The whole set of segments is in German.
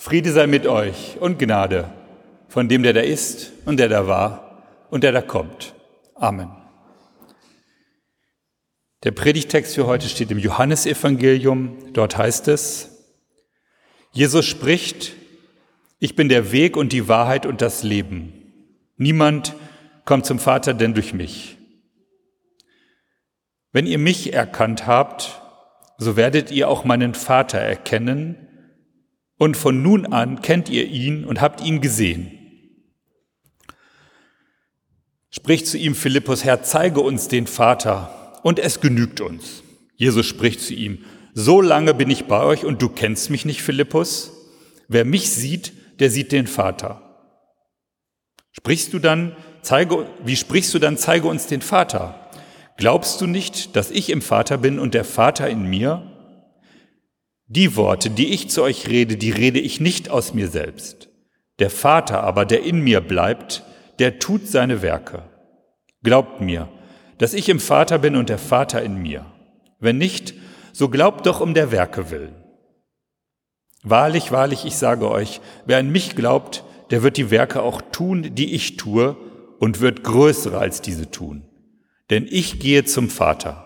Friede sei mit euch und Gnade von dem, der da ist und der da war und der da kommt. Amen. Der Predigtext für heute steht im Johannesevangelium. Dort heißt es, Jesus spricht, ich bin der Weg und die Wahrheit und das Leben. Niemand kommt zum Vater denn durch mich. Wenn ihr mich erkannt habt, so werdet ihr auch meinen Vater erkennen, und von nun an kennt ihr ihn und habt ihn gesehen. Spricht zu ihm Philippus, Herr, zeige uns den Vater, und es genügt uns. Jesus spricht zu ihm, so lange bin ich bei euch und du kennst mich nicht, Philippus? Wer mich sieht, der sieht den Vater. Sprichst du dann, zeige, wie sprichst du dann, zeige uns den Vater? Glaubst du nicht, dass ich im Vater bin und der Vater in mir? Die Worte, die ich zu euch rede, die rede ich nicht aus mir selbst. Der Vater aber, der in mir bleibt, der tut seine Werke. Glaubt mir, dass ich im Vater bin und der Vater in mir. Wenn nicht, so glaubt doch um der Werke willen. Wahrlich, wahrlich, ich sage euch, wer an mich glaubt, der wird die Werke auch tun, die ich tue, und wird größere als diese tun denn ich gehe zum Vater.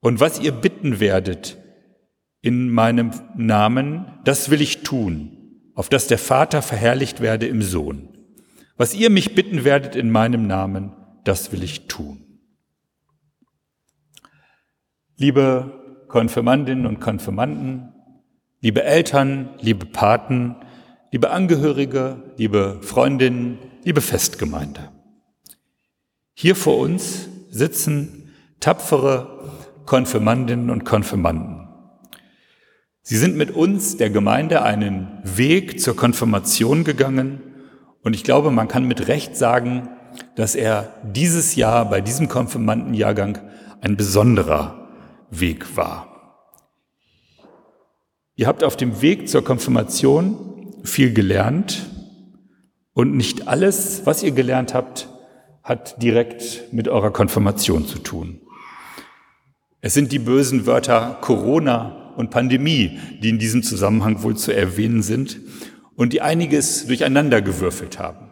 Und was ihr bitten werdet in meinem Namen, das will ich tun, auf dass der Vater verherrlicht werde im Sohn. Was ihr mich bitten werdet in meinem Namen, das will ich tun. Liebe Konfirmandinnen und Konfirmanden, liebe Eltern, liebe Paten, liebe Angehörige, liebe Freundinnen, liebe Festgemeinde. Hier vor uns sitzen tapfere Konfirmandinnen und Konfirmanden. Sie sind mit uns, der Gemeinde, einen Weg zur Konfirmation gegangen und ich glaube, man kann mit Recht sagen, dass er dieses Jahr bei diesem Konfirmandenjahrgang ein besonderer Weg war. Ihr habt auf dem Weg zur Konfirmation viel gelernt und nicht alles, was ihr gelernt habt, hat direkt mit eurer Konfirmation zu tun. Es sind die bösen Wörter Corona und Pandemie, die in diesem Zusammenhang wohl zu erwähnen sind und die einiges durcheinandergewürfelt haben.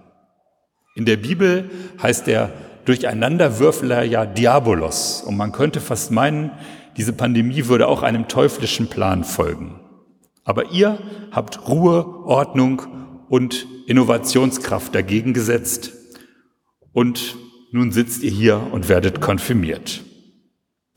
In der Bibel heißt der Durcheinanderwürfeler ja Diabolos und man könnte fast meinen, diese Pandemie würde auch einem teuflischen Plan folgen. Aber ihr habt Ruhe, Ordnung und Innovationskraft dagegen gesetzt und nun sitzt ihr hier und werdet konfirmiert.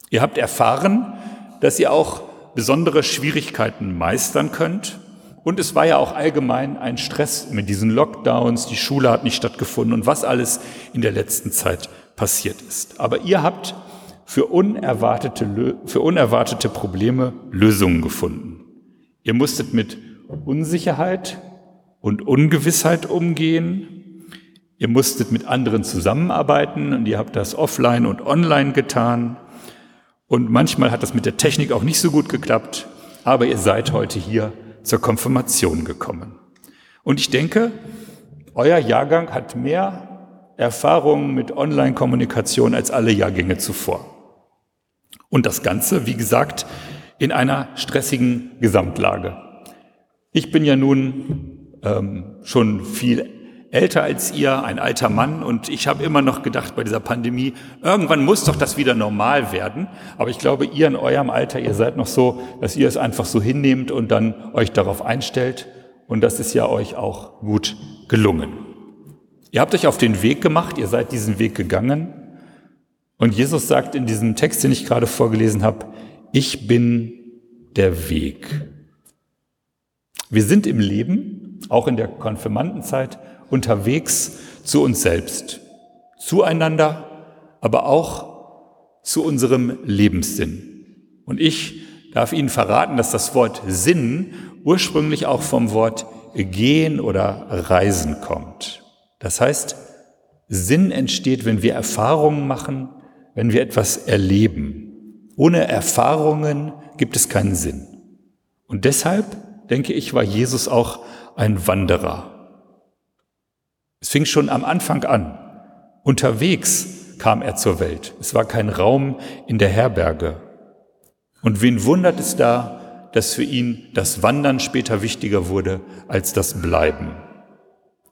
Ihr habt erfahren, dass ihr auch besondere Schwierigkeiten meistern könnt. Und es war ja auch allgemein ein Stress mit diesen Lockdowns, die Schule hat nicht stattgefunden und was alles in der letzten Zeit passiert ist. Aber ihr habt für unerwartete, für unerwartete Probleme Lösungen gefunden. Ihr musstet mit Unsicherheit und Ungewissheit umgehen Ihr musstet mit anderen zusammenarbeiten und ihr habt das offline und online getan. Und manchmal hat das mit der Technik auch nicht so gut geklappt, aber ihr seid heute hier zur Konfirmation gekommen. Und ich denke, euer Jahrgang hat mehr Erfahrungen mit Online-Kommunikation als alle Jahrgänge zuvor. Und das Ganze, wie gesagt, in einer stressigen Gesamtlage. Ich bin ja nun ähm, schon viel älter als ihr, ein alter Mann und ich habe immer noch gedacht bei dieser Pandemie, irgendwann muss doch das wieder normal werden. Aber ich glaube, ihr in eurem Alter, ihr seid noch so, dass ihr es einfach so hinnehmt und dann euch darauf einstellt. Und das ist ja euch auch gut gelungen. Ihr habt euch auf den Weg gemacht, ihr seid diesen Weg gegangen. Und Jesus sagt in diesem Text, den ich gerade vorgelesen habe, ich bin der Weg. Wir sind im Leben, auch in der Konfirmandenzeit, unterwegs zu uns selbst, zueinander, aber auch zu unserem Lebenssinn. Und ich darf Ihnen verraten, dass das Wort Sinn ursprünglich auch vom Wort gehen oder reisen kommt. Das heißt, Sinn entsteht, wenn wir Erfahrungen machen, wenn wir etwas erleben. Ohne Erfahrungen gibt es keinen Sinn. Und deshalb, denke ich, war Jesus auch ein Wanderer. Es fing schon am Anfang an. Unterwegs kam er zur Welt. Es war kein Raum in der Herberge. Und wen wundert es da, dass für ihn das Wandern später wichtiger wurde als das Bleiben.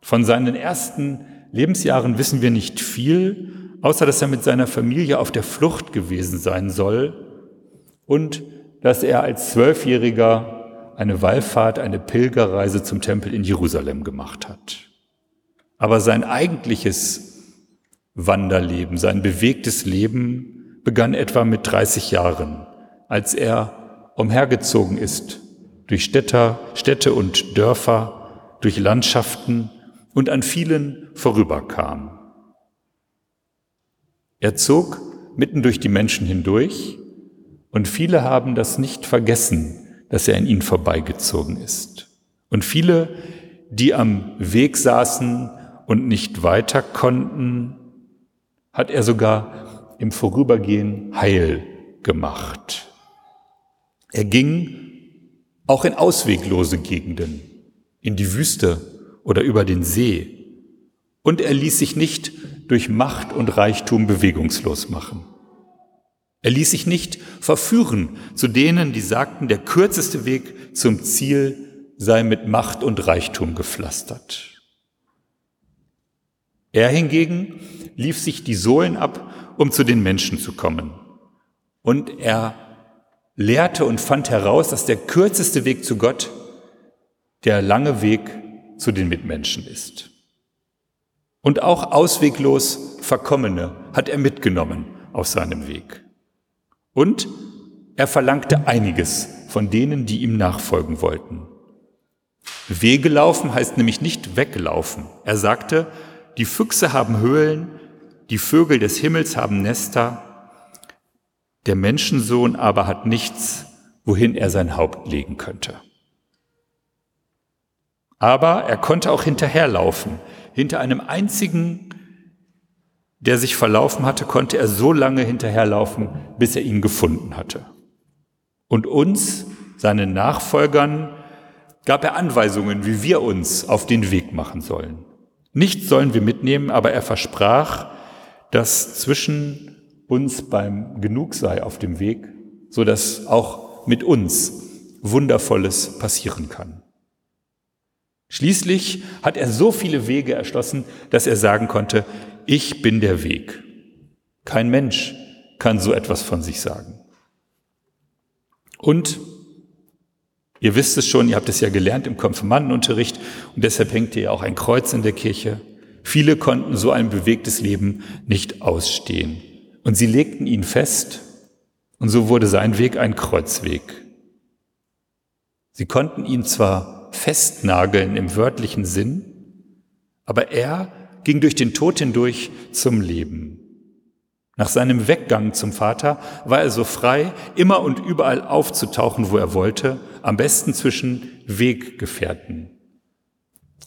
Von seinen ersten Lebensjahren wissen wir nicht viel, außer dass er mit seiner Familie auf der Flucht gewesen sein soll und dass er als Zwölfjähriger eine Wallfahrt, eine Pilgerreise zum Tempel in Jerusalem gemacht hat. Aber sein eigentliches Wanderleben, sein bewegtes Leben begann etwa mit 30 Jahren, als er umhergezogen ist durch Städter, Städte und Dörfer, durch Landschaften und an vielen vorüberkam. Er zog mitten durch die Menschen hindurch und viele haben das nicht vergessen, dass er an ihnen vorbeigezogen ist. Und viele, die am Weg saßen und nicht weiter konnten, hat er sogar im Vorübergehen heil gemacht. Er ging auch in ausweglose Gegenden, in die Wüste oder über den See. Und er ließ sich nicht durch Macht und Reichtum bewegungslos machen. Er ließ sich nicht verführen zu denen, die sagten, der kürzeste Weg zum Ziel sei mit Macht und Reichtum gepflastert. Er hingegen lief sich die Sohlen ab, um zu den Menschen zu kommen. Und er lehrte und fand heraus, dass der kürzeste Weg zu Gott der lange Weg zu den Mitmenschen ist. Und auch ausweglos Verkommene hat er mitgenommen auf seinem Weg. Und er verlangte einiges von denen, die ihm nachfolgen wollten. Wege laufen heißt nämlich nicht weglaufen. Er sagte, die Füchse haben Höhlen, die Vögel des Himmels haben Nester, der Menschensohn aber hat nichts, wohin er sein Haupt legen könnte. Aber er konnte auch hinterherlaufen. Hinter einem einzigen, der sich verlaufen hatte, konnte er so lange hinterherlaufen, bis er ihn gefunden hatte. Und uns, seinen Nachfolgern, gab er Anweisungen, wie wir uns auf den Weg machen sollen. Nichts sollen wir mitnehmen, aber er versprach, dass zwischen uns beim Genug sei auf dem Weg, so dass auch mit uns Wundervolles passieren kann. Schließlich hat er so viele Wege erschlossen, dass er sagen konnte, ich bin der Weg. Kein Mensch kann so etwas von sich sagen. Und ihr wisst es schon, ihr habt es ja gelernt im Konfirmandenunterricht und deshalb hängt ihr ja auch ein Kreuz in der Kirche. Viele konnten so ein bewegtes Leben nicht ausstehen. Und sie legten ihn fest und so wurde sein Weg ein Kreuzweg. Sie konnten ihn zwar festnageln im wörtlichen Sinn, aber er ging durch den Tod hindurch zum Leben. Nach seinem Weggang zum Vater war er so frei, immer und überall aufzutauchen, wo er wollte, am besten zwischen Weggefährten.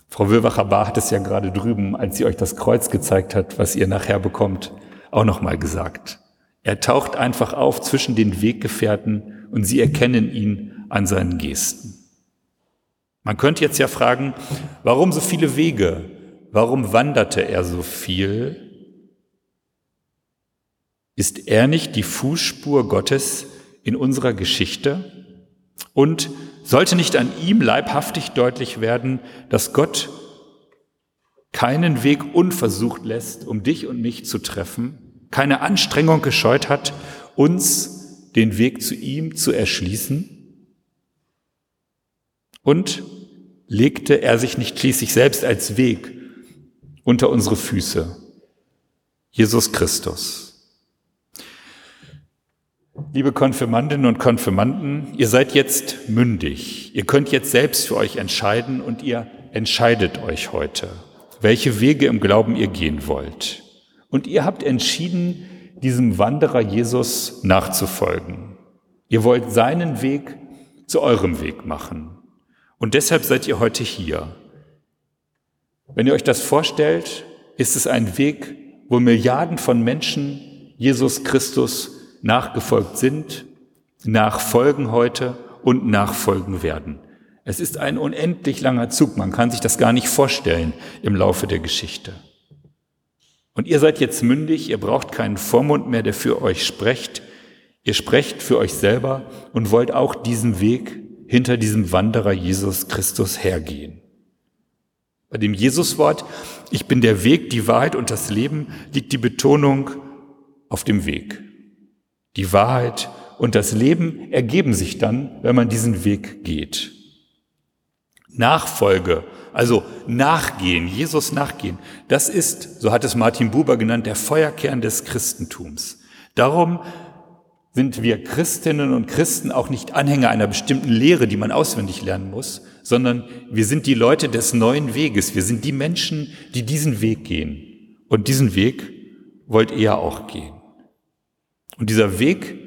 Frau Wilwacher-Bar hat es ja gerade drüben, als sie euch das Kreuz gezeigt hat, was ihr nachher bekommt, auch nochmal gesagt. Er taucht einfach auf zwischen den Weggefährten und sie erkennen ihn an seinen Gesten. Man könnte jetzt ja fragen, warum so viele Wege? Warum wanderte er so viel? Ist er nicht die Fußspur Gottes in unserer Geschichte? Und sollte nicht an ihm leibhaftig deutlich werden, dass Gott keinen Weg unversucht lässt, um dich und mich zu treffen, keine Anstrengung gescheut hat, uns den Weg zu ihm zu erschließen? Und legte er sich nicht schließlich selbst als Weg unter unsere Füße? Jesus Christus. Liebe Konfirmandinnen und Konfirmanden, ihr seid jetzt mündig. Ihr könnt jetzt selbst für euch entscheiden und ihr entscheidet euch heute, welche Wege im Glauben ihr gehen wollt. Und ihr habt entschieden, diesem Wanderer Jesus nachzufolgen. Ihr wollt seinen Weg zu eurem Weg machen. Und deshalb seid ihr heute hier. Wenn ihr euch das vorstellt, ist es ein Weg, wo Milliarden von Menschen Jesus Christus nachgefolgt sind, nachfolgen heute und nachfolgen werden. Es ist ein unendlich langer Zug, man kann sich das gar nicht vorstellen im Laufe der Geschichte. Und ihr seid jetzt mündig, ihr braucht keinen Vormund mehr, der für euch spricht. Ihr sprecht für euch selber und wollt auch diesen Weg hinter diesem Wanderer Jesus Christus hergehen. Bei dem Jesuswort, ich bin der Weg, die Wahrheit und das Leben, liegt die Betonung auf dem Weg. Die Wahrheit und das Leben ergeben sich dann, wenn man diesen Weg geht. Nachfolge, also nachgehen, Jesus nachgehen, das ist, so hat es Martin Buber genannt, der Feuerkern des Christentums. Darum sind wir Christinnen und Christen auch nicht Anhänger einer bestimmten Lehre, die man auswendig lernen muss, sondern wir sind die Leute des neuen Weges. Wir sind die Menschen, die diesen Weg gehen. Und diesen Weg wollt ihr auch gehen. Und dieser Weg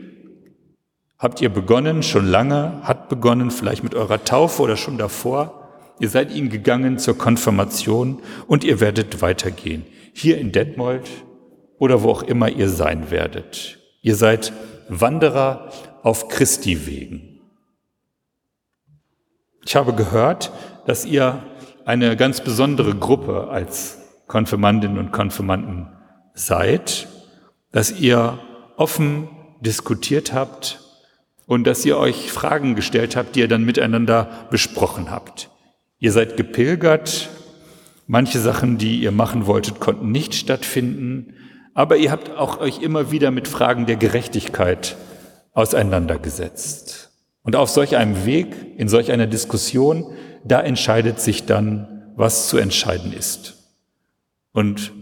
habt ihr begonnen, schon lange, hat begonnen, vielleicht mit eurer Taufe oder schon davor. Ihr seid ihn gegangen zur Konfirmation und ihr werdet weitergehen. Hier in Detmold oder wo auch immer ihr sein werdet. Ihr seid Wanderer auf Christi wegen. Ich habe gehört, dass ihr eine ganz besondere Gruppe als Konfirmandinnen und Konfirmanden seid, dass ihr offen diskutiert habt und dass ihr euch Fragen gestellt habt, die ihr dann miteinander besprochen habt. Ihr seid gepilgert, manche Sachen, die ihr machen wolltet, konnten nicht stattfinden, aber ihr habt auch euch immer wieder mit Fragen der Gerechtigkeit auseinandergesetzt. Und auf solch einem Weg, in solch einer Diskussion, da entscheidet sich dann, was zu entscheiden ist. Und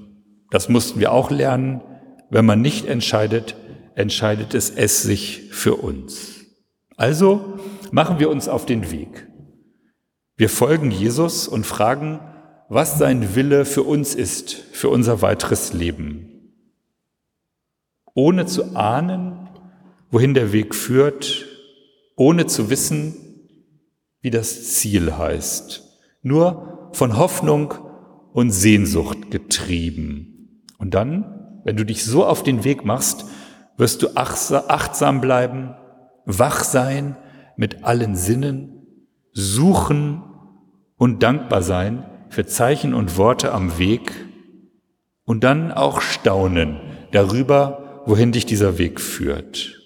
das mussten wir auch lernen. Wenn man nicht entscheidet, entscheidet es es sich für uns. Also machen wir uns auf den Weg. Wir folgen Jesus und fragen, was sein Wille für uns ist, für unser weiteres Leben ohne zu ahnen, wohin der Weg führt, ohne zu wissen, wie das Ziel heißt, nur von Hoffnung und Sehnsucht getrieben. Und dann, wenn du dich so auf den Weg machst, wirst du achtsam bleiben, wach sein mit allen Sinnen, suchen und dankbar sein für Zeichen und Worte am Weg und dann auch staunen darüber, wohin dich dieser Weg führt.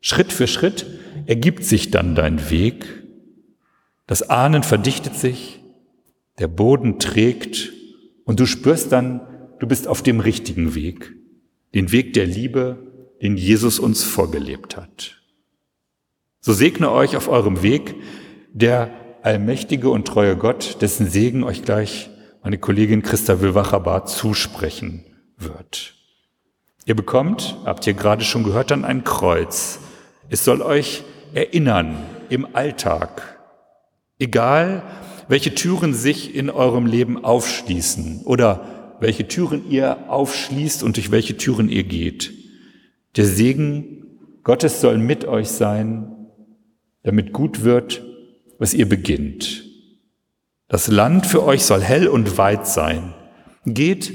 Schritt für Schritt ergibt sich dann dein Weg. Das Ahnen verdichtet sich, der Boden trägt und du spürst dann, du bist auf dem richtigen Weg, den Weg der Liebe, den Jesus uns vorgelebt hat. So segne euch auf eurem Weg der allmächtige und treue Gott, dessen Segen euch gleich meine Kollegin Christa Wilwacher-Bar zusprechen wird. Ihr bekommt, habt ihr gerade schon gehört, dann ein Kreuz. Es soll euch erinnern im Alltag. Egal, welche Türen sich in eurem Leben aufschließen oder welche Türen ihr aufschließt und durch welche Türen ihr geht. Der Segen Gottes soll mit euch sein, damit gut wird, was ihr beginnt. Das Land für euch soll hell und weit sein. Geht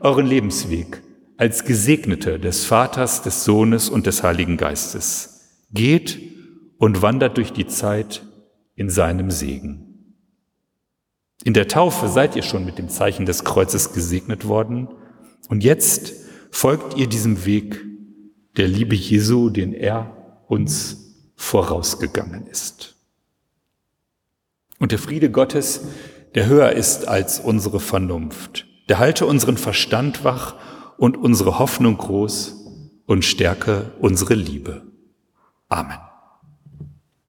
euren Lebensweg als Gesegnete des Vaters, des Sohnes und des Heiligen Geistes. Geht und wandert durch die Zeit in seinem Segen. In der Taufe seid ihr schon mit dem Zeichen des Kreuzes gesegnet worden und jetzt folgt ihr diesem Weg der Liebe Jesu, den er uns vorausgegangen ist. Und der Friede Gottes, der höher ist als unsere Vernunft, der halte unseren Verstand wach und unsere Hoffnung groß und stärke unsere Liebe. Amen.